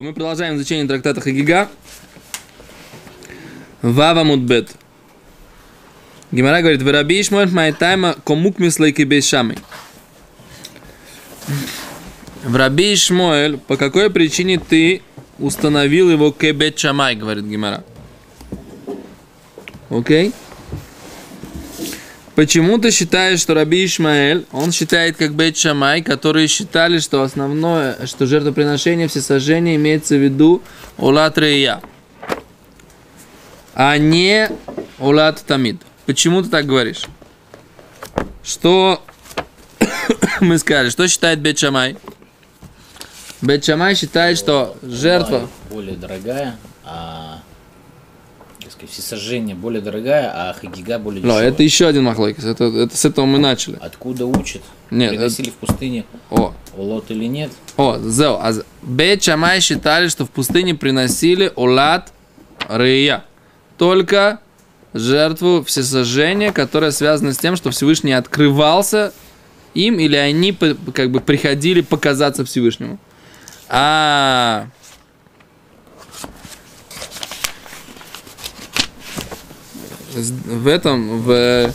Мы продолжаем изучение трактата Хагига. Вава Мудбет. Гимара говорит, вы раби Ишмуэль Майтайма комук мислайки бейшамы. В раби Ишмуэль, по какой причине ты установил его кебет шамай, говорит Гимара. Окей? Почему ты считаешь, что Раби Ишмаэль, он считает как Бейт Шамай, которые считали, что основное, что жертвоприношение всесожжения имеется в виду Улат Рея, а не Улат Тамид. Почему ты так говоришь? Что мы сказали? Что считает Бейт Шамай? Бейт Шамай считает, что жертва... Более дорогая, а сказать, всесожжение более дорогая, а хагига более Но дешевая. это еще один махлойкис. Это, это с этого мы начали. Откуда учат? Нет, Приносили в пустыне О, лот или нет? О, зео. А Бейт Шамай считали, что в пустыне приносили улад рыя. Только жертву всесожжения, которая связана с тем, что Всевышний открывался им, или они как бы приходили показаться Всевышнему. А с- в этом, в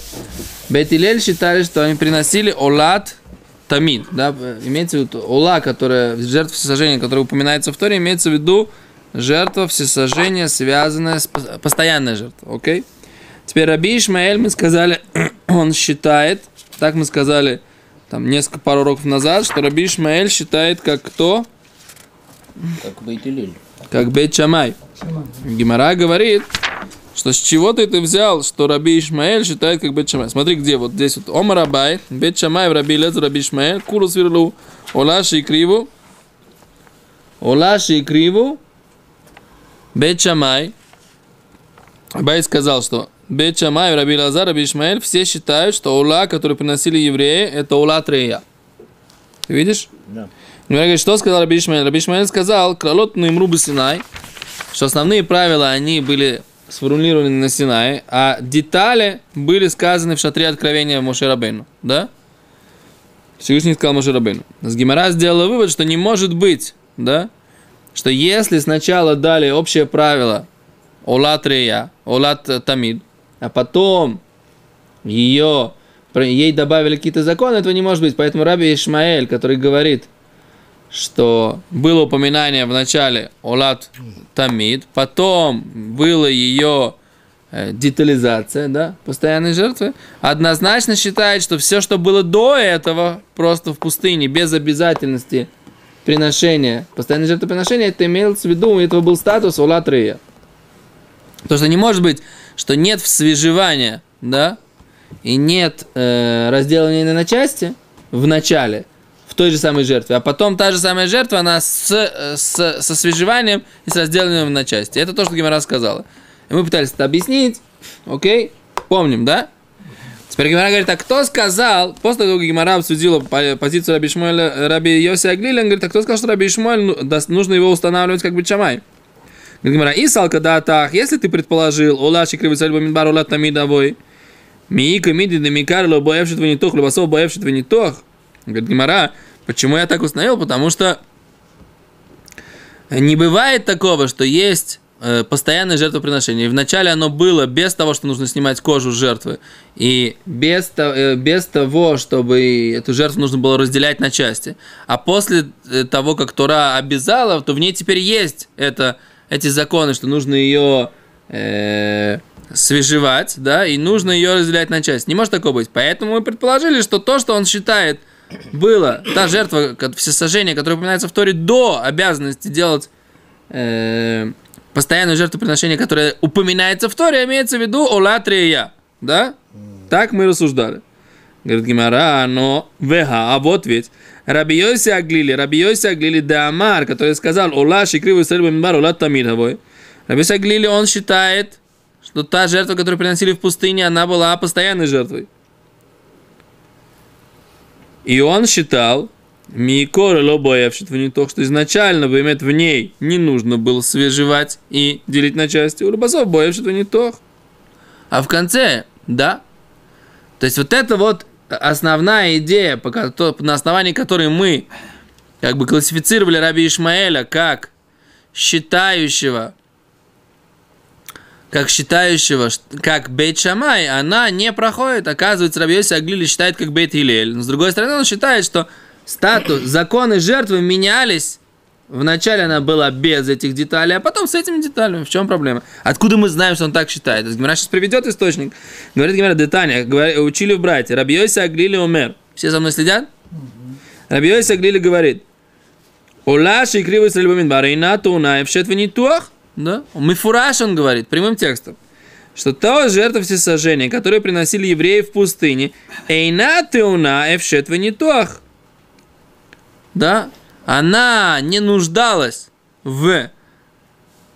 Бетилель считали, что они приносили олад тамид, да, имеется в виду ола, которая, жертва всесожжения, которая упоминается в Торе, имеется в виду жертва всесожжения, связанная с пос- постоянной жертвой, окей? Теперь Раби Ишмаэль, мы сказали, он считает, так мы сказали, там, несколько пару уроков назад, что Раби Ишмаэль считает, как кто? Как Бейтилель. Как Бейт Шамай. Гимара говорит, что с чего ты это взял, что Раби Ишмаэль считает как Бейт Шамай. Смотри, где вот здесь вот. Омар Абай, Бейт Шамай, Раби Лез, Раби Ишмаэль, Куру сверлу, Олаши и Криву, Олаши и Криву, Бейт Шамай. Абай сказал, что Бейт Шамай, Раби Лазар, Раби Ишмаэль, все считают, что Ола, который приносили евреи, это Ола Трея. Ты видишь? Да. Говорит, что сказал Раби Ишмаэль? Раби Ишмаэль сказал, кралот наимру Синай, что основные правила, они были сформулированы на Синае, а детали были сказаны в шатре откровения Моше Рабейну, да? Всевышний сказал Моше Рабейну. С Гимара сделала вывод, что не может быть, да? Что если сначала дали общее правило Олат Рея, Олат Тамид, а потом ее, ей добавили какие-то законы, этого не может быть. Поэтому Раби Ишмаэль, который говорит, что было упоминание в начале Олат Тамид, потом было ее э, детализация, да, постоянной жертвы, однозначно считает, что все, что было до этого, просто в пустыне, без обязательности приношения, постоянной жертвоприношения, это имелось в виду, у этого был статус Олат Рея. То, что не может быть, что нет свежевания, да, и нет э, разделывания на части в начале, той же самой жертве, а потом та же самая жертва, она с, э, с, со свежеванием и с разделыванием на части. Это то, что Гимара сказала. И мы пытались это объяснить, окей, помним, да? Теперь Гимара говорит, а кто сказал, после того, как Гимара обсудила по- позицию Раби Шмуэля, Раби Йоси Аглиля, он говорит, а кто сказал, что Раби Шмуэль, ну, да, нужно его устанавливать как бы Чамай? Говорит Гимара, и салка датах, если ты предположил, улаши кривый царь бамидбар улат тамидовой, миика миди демикар лобоевшит ванитох, лобасов боевшит ванитох. Говорит Гимара, почему я так установил? Потому что не бывает такого, что есть э, постоянное жертвоприношение. И вначале оно было без того, что нужно снимать кожу с жертвы. И без, э, без того, чтобы эту жертву нужно было разделять на части. А после э, того, как Тора обязала, то в ней теперь есть это, эти законы, что нужно ее э, свежевать, да, и нужно ее разделять на части. Не может такого быть. Поэтому мы предположили, что то, что он считает было, та жертва, всесожжение, которое упоминается в Торе до обязанности делать э, постоянное жертвоприношение, которое упоминается в Торе, имеется в виду олатрия, да? Так мы рассуждали. Говорит Гимара, но веха, а вот ведь Раби Йоси Аглили, Раби Йоси Аглили де Амар, который сказал, Ола шикривый сельба мимбар, Ола тамидовой. Раби Йоси Аглили, он считает, что та жертва, которую приносили в пустыне, она была постоянной жертвой. И он считал, Микоры лобоевшит в нитох, что изначально бы иметь в ней не нужно было свежевать и делить на части. У рыбасов боевшит в нитох. А в конце, да. То есть вот это вот основная идея, на основании которой мы как бы классифицировали Раби Ишмаэля как считающего, как считающего, как Бейт Шамай, она не проходит. Оказывается, Рабиоси Аглили считает как Бейт Хилель. Но с другой стороны, он считает, что статус, законы жертвы менялись. Вначале она была без этих деталей, а потом с этими деталями. В чем проблема? Откуда мы знаем, что он так считает? Гимара сейчас приведет источник. Говорит Гимара, Детаня, учили в братья. Рабиоси Аглили умер. Все за мной следят? Рабиоси Аглили говорит, Улаш и кривый сальбамин барина туна и Да? Мифураж он говорит, прямым текстом. Что то жертва всесожжения, которые приносили евреи в пустыне, эйна туна и вшет винитуах. Да? Она не нуждалась в, э,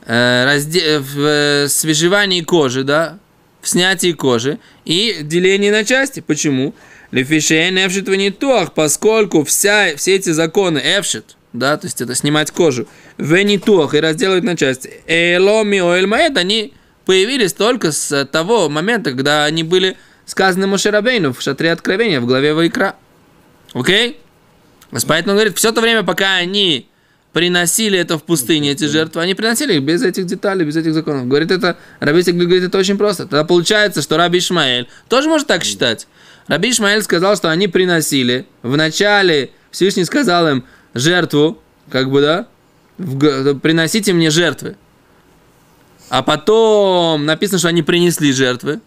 разде- в э, свежевании кожи, да, в снятии кожи и делении на части. Почему? Лефишейн эфшит ванитуах, поскольку вся, все эти законы эфшит, да, то есть это снимать кожу, ванитуах и разделывать на части, эломи оэльмаэд, они появились только с того момента, когда они были сказаны Мошерабейну в шатре откровения в главе Вайкра. Окей? Поэтому он говорит, все то время, пока они приносили это в пустыне, эти жертвы, они приносили их без этих деталей, без этих законов. Говорит, это, Раби Сигль говорит, это очень просто. Тогда получается, что Раби Ишмаэль тоже может так считать. Раби Ишмаэль сказал, что они приносили. Вначале Всевышний сказал им жертву, как бы, да, в г- приносите мне жертвы. А потом написано, что они принесли жертвы.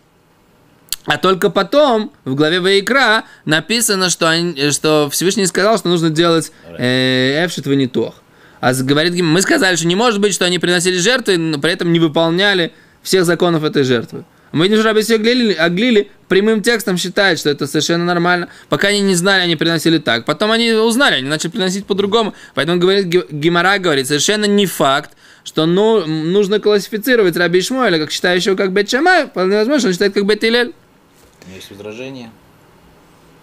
А только потом в главе Ваикра написано, что, они, что Всевышний сказал, что нужно делать э, эфшит ванитох. А говорит, мы сказали, что не может быть, что они приносили жертвы, но при этом не выполняли всех законов этой жертвы. Мы Раби Аглили, Аглили прямым текстом считает, что это совершенно нормально. Пока они не знали, они приносили так. Потом они узнали, они начали приносить по-другому. Поэтому говорит, Ги- Гимара говорит, совершенно не факт, что ну, нужно классифицировать Раби Ишмуэля как считающего как Бет Шамай. Вполне возможно, он считает как Бет Илель. У меня есть возражение.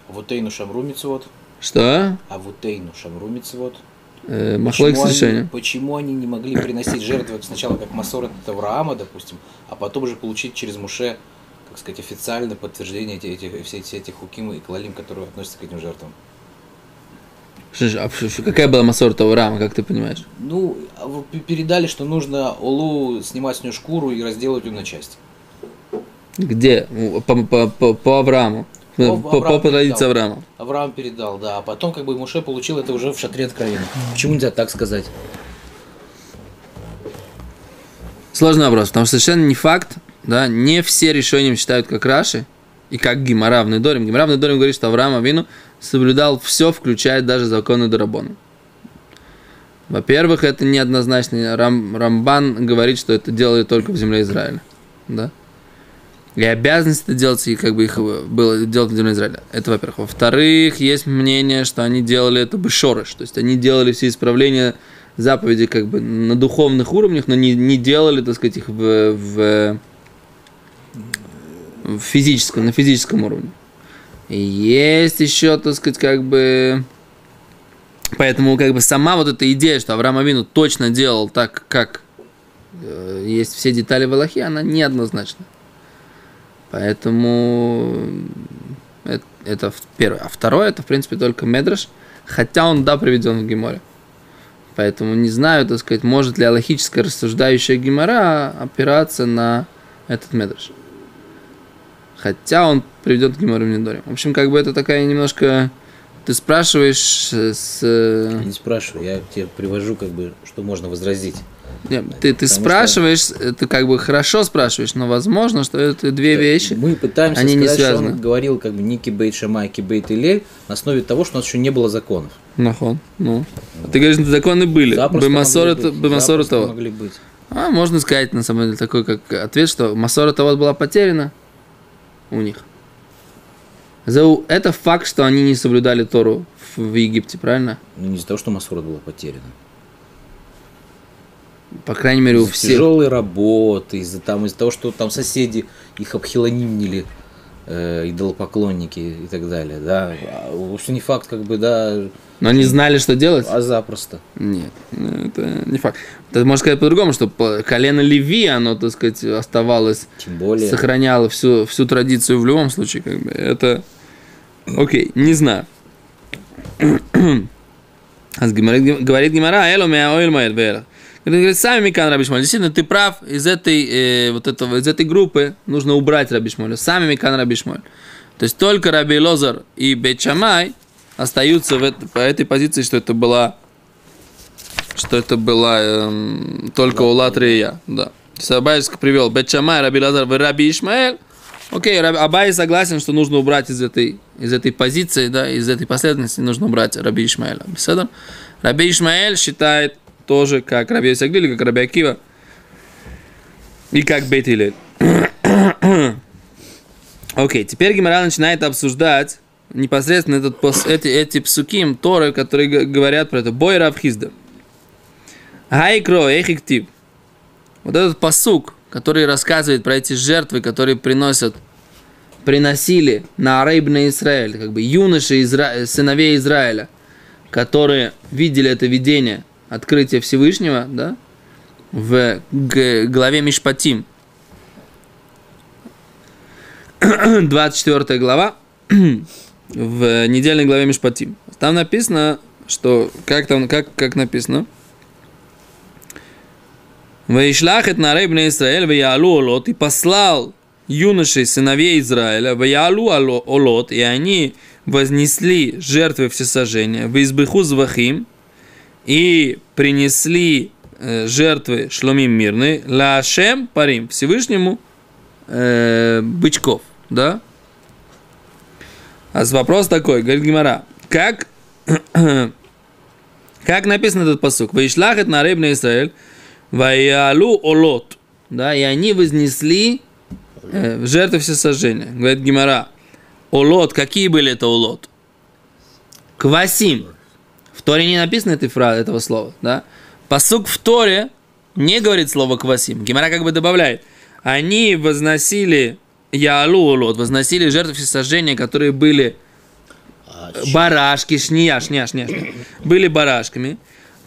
Вутейну шамру мицвот, Что? а вутейну шамру мицвот. Э, Махлойк Почему решение. они, почему они не могли приносить жертвы сначала как Масор от Авраама, допустим, а потом уже получить через Муше, как сказать, официальное подтверждение этих, этих, все, все этих хуким и клалим, которые относятся к этим жертвам? А какая была Масор Таурама, как ты понимаешь? Ну, а передали, что нужно Олу снимать с нее шкуру и разделать ее на части. Где? По, по, по, по Аврааму. По, Авраам по передал. Авраама. Авраам передал, да, а потом как бы Муше получил это уже в шатре откровения. Почему нельзя так сказать? Сложный вопрос, потому что совершенно не факт, да, не все решения считают как Раши и как Гимара в Недорим. Гимара в Недорим говорит, что Авраам Авину соблюдал все, включая даже законы Дарабона. Во-первых, это неоднозначно. Рам, Рамбан говорит, что это делали только в земле Израиля. Да? И обязанность это делать, и как бы их было делать земле Израиля. Это во-первых. Во-вторых, есть мнение, что они делали это бы шорыш. То есть они делали все исправления заповеди как бы на духовных уровнях, но не, не делали, так сказать, их в, в, в физическом, на физическом уровне. И есть еще, так сказать, как бы... Поэтому как бы сама вот эта идея, что Авраам Авину точно делал так, как э, есть все детали в Аллахе, она неоднозначна. Поэтому это, это в- первое. А второе, это, в принципе, только Медраш, хотя он, да, приведен в Геморе. Поэтому не знаю, так сказать, может ли аллахическая рассуждающая Гемора опираться на этот Медраш. Хотя он приведен в Геморе в Недоре. В общем, как бы это такая немножко... Ты спрашиваешь с... Я не спрашиваю, я тебе привожу, как бы, что можно возразить. Не, ты, ты Потому что- спрашиваешь, ты как бы хорошо спрашиваешь, но возможно, что это две вещи. Мы пытаемся они не сказать, что связаны. он говорил как бы не кибейт шамай, кибейт илель на основе того, что у нас еще не было законов. Нахон. Ну. Ты говоришь, что законы были. Запросто Бемасор могли это быть, Бемасор запросто того. могли быть. А можно сказать, на самом деле, такой как ответ, что Масора того была потеряна у них. Зау- Это факт, что они не соблюдали Тору в Египте, правильно? Ну, не из-за того, что Масора была потеряна. По крайней мере, у всех. тяжелой работы, из-за там, из-за того, что там соседи их обхилонимнили, э, идолопоклонники и так далее, да. А Вовсе не факт, как бы, да, Но они знали, что делать? а запросто. Нет, это не факт. Ты можешь сказать по-другому, что колено Леви, оно, так сказать, оставалось, Тем более. сохраняло всю, всю традицию в любом случае, как бы. Это, окей, не знаю. А говорит Гимара, эло меа ойл маэль бэлах. говорит, сами Микан Раби Шмуэль. Действительно, ты прав, из этой, э, вот этого, из этой группы нужно убрать Раби Шмуэля. Сами Микан Раби Шмуэль. То есть только Раби Лозар и Бечамай остаются в это, по этой позиции, что это была что это была эм, только Улат Рия. Да. Сабайск привел Бетчамай, Раби Лазар, Раби Ишмаэль. Окей, Абай согласен, что нужно убрать из этой, из этой позиции, да, из этой последовательности нужно убрать Раби Ишмаэля. Беседа. Раби Ишмаэль считает тоже, как Раби Исаглили, как Раби Акива и как Илель. Окей, теперь Гимара начинает обсуждать непосредственно этот, эти, эти псуки, Торы, которые говорят про это. Бой Равхизда. Гайкро, эхиктив. Вот этот посук, который рассказывает про эти жертвы, которые приносят, приносили на Арейб на Израиль, как бы юноши Изра... сыновей Израиля, которые видели это видение, открытие Всевышнего, да, в главе Мишпатим, 24 глава, в недельной главе Мишпатим. Там написано, что, как там, как, как написано, Ваишлах это на Рейбне Израиль, Ваялу Олот, и послал юношей сыновей Израиля, Ваялу Олот, и они вознесли жертвы всесожжения, в избыху звахим, и принесли жертвы шломим мирные, лашем парим, Всевышнему э, бычков, да? А вопрос такой, говорит Гимара, как, как написан этот посук? Ваишлах это на Рейбне Израиль, Ваялу олот. Да, и они вознесли э, в жертву всесожжения. Говорит Гимара. Олот, какие были это олот? Квасим. В Торе не написано этой фразы, этого слова. Да? Посук в Торе не говорит слово квасим. Гимара как бы добавляет. Они возносили Яалу Олот, возносили жертвы всесожжения, которые были а, барашки, шния, шния, шния, шния, были барашками.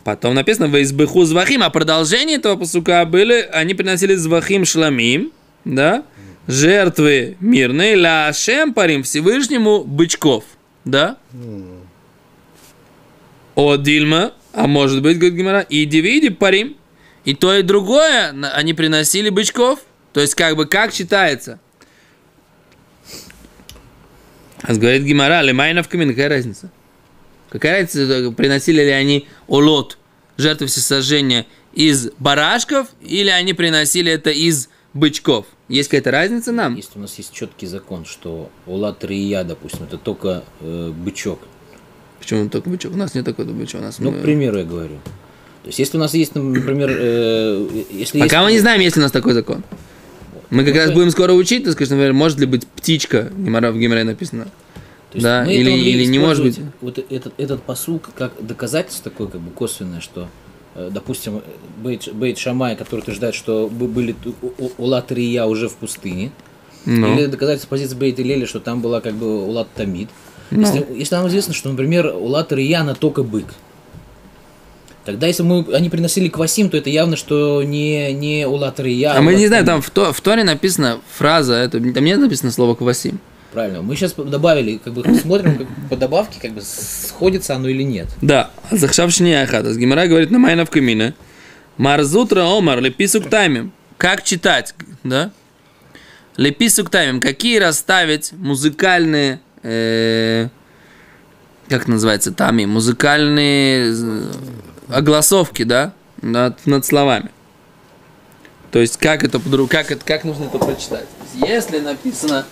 Потом написано «Ваизбыху звахим», а продолжение этого посука были, они приносили звахим шламим, да, жертвы мирные, ля парим Всевышнему бычков, да. О Дильма, а может быть, говорит Гимара, и дивиди парим, и то, и другое они приносили бычков. То есть, как бы, как читается? А говорит Гимара, лемайнов камин, какая разница? Какая разница, приносили ли они олот, жертвы всесожжения, из барашков, или они приносили это из бычков? Есть какая-то разница нам? Если у нас есть четкий закон, что улат рия, допустим, это только э, бычок. Почему только бычок? У нас нет такого бычка. У нас ну, мы... к примеру, я говорю. То есть, если у нас есть, например, э, если Пока есть... мы не знаем, есть ли у нас такой закон. Мы как ну, раз будем скоро учить, ты скажешь, например, может ли быть птичка, в Гимаре написано да, или, или не может быть. Вот этот, этот посук как доказательство такое, как бы косвенное, что, э, допустим, Бейт, Бейт Шамай, который утверждает, что были Улат Рия уже в пустыне, ну. или доказательство позиции Бейт Лели, что там была как бы Улат Тамид. Ну. Если, если нам известно, что, например, Улат Рия на только бык, Тогда, если мы, они приносили квасим, то это явно, что не, не улат рия. А, а мы не знаем, там в, то, в Торе написана фраза, это, там не написано слово квасим. Правильно. Мы сейчас добавили, как бы смотрим как, по добавке, как бы сходится оно или нет. Да. Захшавшни ахата. Гимара говорит на майнов камина. Марзутра омар леписук таймим. Как читать, да? Леписук таймим. Какие расставить музыкальные, э, как называется, тами, музыкальные э, огласовки, да, над, над словами. То есть как это, как, это, как нужно это прочитать? Если написано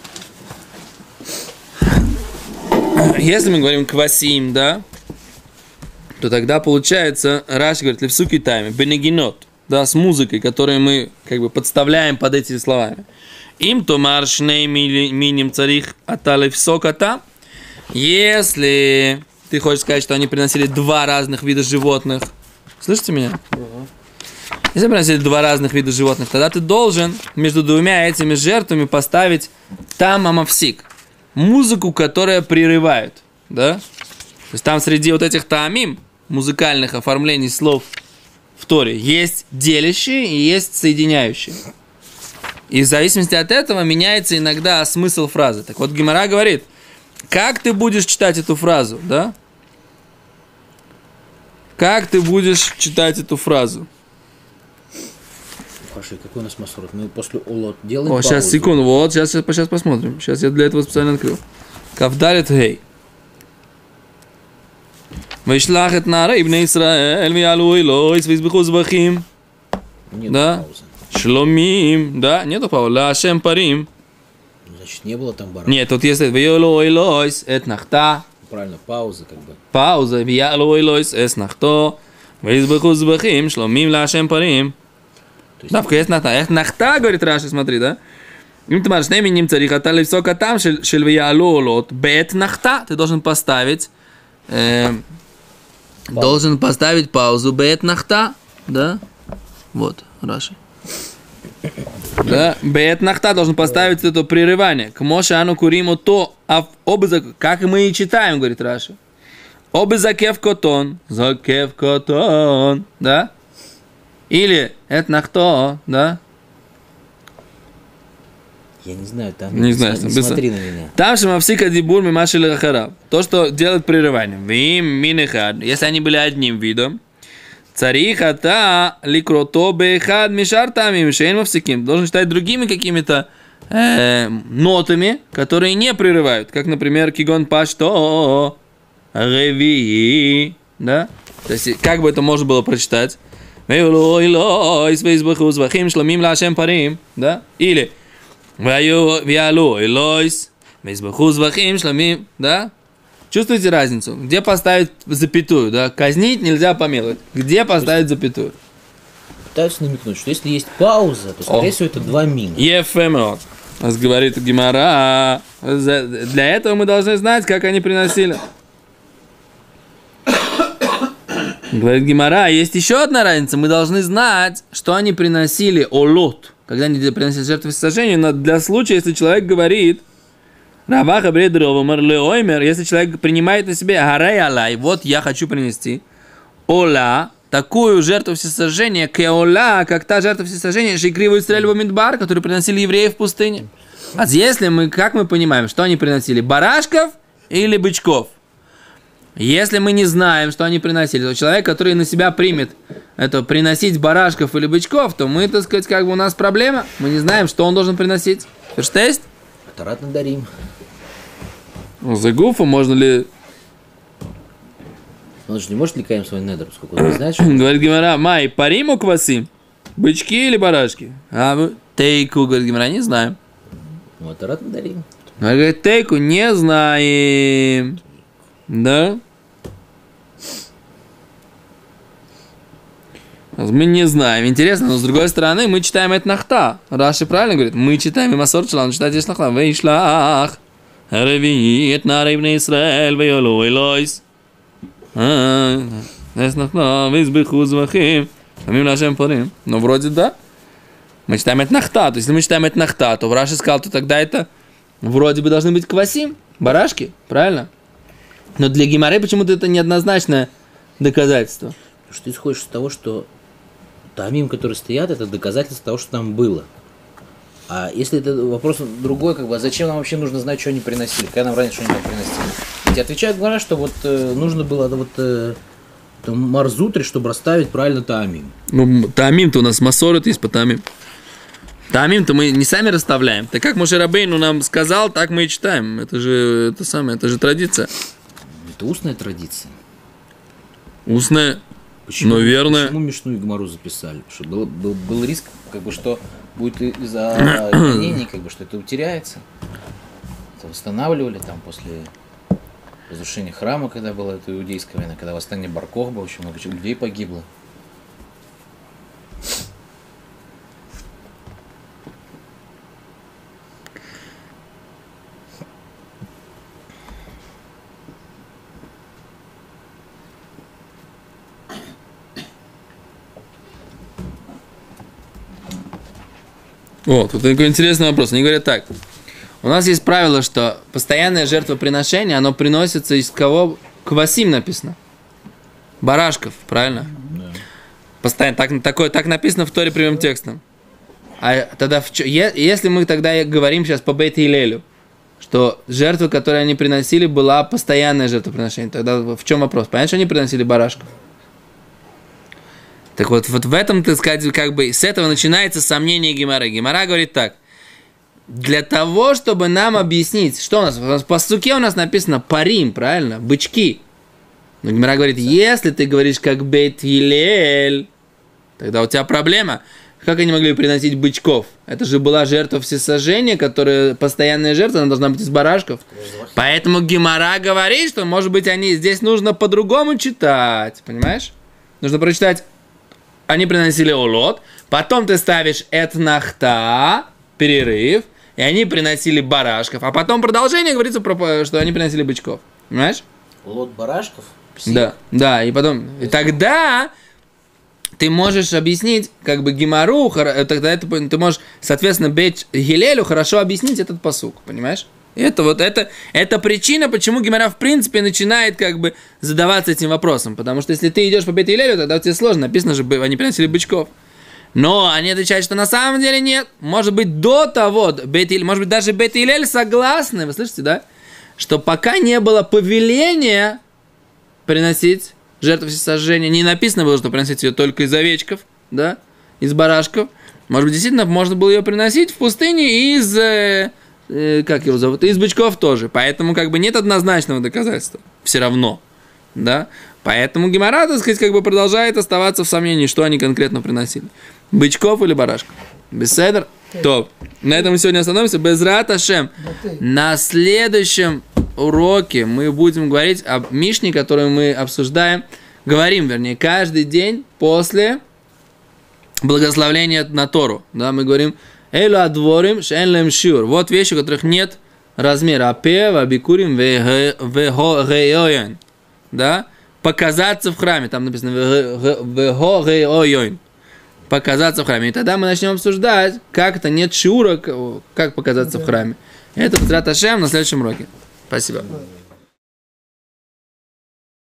если мы говорим квасим, да, то тогда получается, Раш говорит, левсуки тайме, бенегинот, да, с музыкой, которую мы как бы подставляем под эти словами. Им то маршней миним царих аталев соката. Если ты хочешь сказать, что они приносили два разных вида животных, слышите меня? Если приносили два разных вида животных, тогда ты должен между двумя этими жертвами поставить там амавсик – музыку, которая прерывает, да? То есть там среди вот этих таамим, музыкальных оформлений слов в Торе, есть делящие и есть соединяющие. И в зависимости от этого меняется иногда смысл фразы. Так вот, Гимара говорит, как ты будешь читать эту фразу, да? Как ты будешь читать эту фразу? Паши, какой у нас масорот? Мы после Олот делаем О, сейчас, секунду, вот, сейчас, сейчас посмотрим. Сейчас я для этого специально открыл. Кавдалит гей. וישלח את נערי בני ישראל ויעלו лойс, ויזבחו збахим. Да? Шломим, да? Нету паузы. Лашем парим. Значит, не было там барана. Нет, тут если виолу лойс, эт нахта. Правильно, пауза как бы. Пауза, виолу лойс, эс нахто. Визбаху збахим, шломим лашем парим есть... Давка есть нахта. Эх, нахта, говорит Раши, смотри, да? Им ты мажешь, не миним неми немца рихата левсока там, шельвия лолот, бет нахта. Ты должен поставить... Э, должен поставить паузу бет нахта, да? Вот, Раши. Да, бет нахта должен поставить это прерывание. К моше ану куриму то, а обызак, как мы и читаем, говорит Раши. Обы закев котон, закев котон, да? Или это нахто, да? я не знаю, там Не знаю, не смотри на меня. Там же мавсика дибур мимаши лахара. То, что делает прерыванием. Вим минехад. Если они были одним видом, царихата ликрото бехад мишар тамим шейн мавсиким. Должен читать другими какими-то э, нотами, которые не прерывают. Как, например, кигон пашто реви. Да? То есть, как бы это можно было прочитать? парим, Да? Или да? Чувствуете разницу? Где поставить запятую, да? Казнить нельзя помиловать. Где поставить запятую? Пытаются намекнуть, что если есть пауза, то, скорее О. всего, это два мина. Ефемот. Нас говорит Гимара. Для этого мы должны знать, как они приносили. Говорит Гимара, есть еще одна разница. Мы должны знать, что они приносили олот. Когда они приносили жертву сожжению, но для случая, если человек говорит, Раваха бредрова марлеоймер, если человек принимает на себе гарай алай, вот я хочу принести ола, такую жертву всесожжения, кеола, как та жертва всесожжения, шикривую стрельбу Мидбар, которую приносили евреи в пустыне. А если мы, как мы понимаем, что они приносили, барашков или бычков? Если мы не знаем, что они приносили, то человек, который на себя примет это приносить барашков или бычков, то мы, так сказать, как бы у нас проблема. Мы не знаем, что он должен приносить. Ферштейст? Тарат надарим. За гуфа можно ли... Он же не может ли свой недр, поскольку он не знает, что... Говорит Гимара, май, париму квасим? Бычки или барашки? А вы? Тейку, говорит Гимара, не знаем. Ну, а тарат надарим. Говорит, тейку не знаем. Да? Мы не знаем. Интересно, но с другой стороны, мы читаем это нахта. Раши правильно говорит, мы читаем и Масор Чалан, читать здесь нахта. Вейшлах. Ревиет на рейбне Исраэль, вейолу элойс. Здесь нахта, визбиху звахим. Самим нашим парим. Ну, вроде да. Мы читаем это нахта. То есть, если мы читаем это нахта, то в Раши сказал, то тогда это вроде бы должны быть квасим, барашки, правильно? Но для Гимары почему-то это неоднозначное доказательство. Потому что ты исходишь из того, что тамим, которые стоят, это доказательство того, что там было. А если это вопрос другой, как бы, а зачем нам вообще нужно знать, что они приносили? Когда нам раньше что они там приносили? Ведь отвечают, говорят, что вот э, нужно было вот э, там марзутри, чтобы расставить правильно тамим. Ну, тамим-то у нас масорот есть по тамим. Тамим-то мы не сами расставляем. Так как Моше Рабейну нам сказал, так мы и читаем. Это же, это самое, это же традиция. Это устная традиция. Устная. Почему, Наверное. Почему Мишну и Гмару записали? Потому что был, был, был риск, как бы, что будет из-за изменений, как бы, что это утеряется. Это восстанавливали там после разрушения храма, когда была эта иудейская война, когда восстание Барков было, очень много людей погибло. О, тут такой интересный вопрос. Они говорят так. У нас есть правило, что постоянное жертвоприношение, оно приносится из кого? Квасим написано. Барашков, правильно? Постоянно, так, такое, так написано в Торе прямым текстом. А тогда, в если мы тогда говорим сейчас по Бейт Илелю, что жертва, которую они приносили, была постоянное жертвоприношение, тогда в чем вопрос? Понятно, что они приносили барашков? Так вот, вот в этом, так сказать, как бы с этого начинается сомнение Гимара. Гимара говорит так. Для того, чтобы нам объяснить, что у нас, у нас по суке у нас написано парим, правильно? Бычки. Но Гимара говорит, если ты говоришь как Бейт Елель, тогда у тебя проблема. Как они могли приносить бычков? Это же была жертва всесожжения, которая постоянная жертва, она должна быть из барашков. Поэтому Гимара говорит, что, может быть, они здесь нужно по-другому читать. Понимаешь? Нужно прочитать. Они приносили улот, потом ты ставишь этнахта, перерыв, и они приносили барашков, а потом продолжение говорится, про, что они приносили бычков. Понимаешь? Улот барашков? Псих. Да, да, и потом, и тогда ты можешь объяснить, как бы Гимару, хор- тогда это, ты можешь, соответственно, Бейт Гилелю хорошо объяснить этот посук, понимаешь? Это вот это, это причина, почему Гимара в принципе начинает как бы задаваться этим вопросом. Потому что если ты идешь по Бейт Гилелю, тогда тебе сложно. Написано же, они приносили бычков. Но они отвечают, что на самом деле нет. Может быть, до того, Гилель- может быть, даже Гилель согласны, вы слышите, да? Что пока не было повеления приносить жертву всесожжения. Не написано было, что приносить ее только из овечков, да, из барашков. Может быть, действительно, можно было ее приносить в пустыне из, э, как его зовут, из бычков тоже. Поэтому, как бы, нет однозначного доказательства. Все равно, да. Поэтому Гемора, так сказать, как бы продолжает оставаться в сомнении, что они конкретно приносили. Бычков или барашков. Беседер? То. На этом мы сегодня остановимся. Без Раташем. На следующем уроке мы будем говорить об Мишне, которую мы обсуждаем. Говорим, вернее, каждый день после благословления на Тору. Да, мы говорим, Элю адворим шен лем шиур. Вот вещи, у которых нет размера. Апе, абикурим, вего гейоен. Да? Показаться в храме. Там написано гейоен. Показаться в храме. И тогда мы начнем обсуждать, как это нет шиура, как показаться в храме. Это Петрат Ашем на следующем уроке. Спасибо.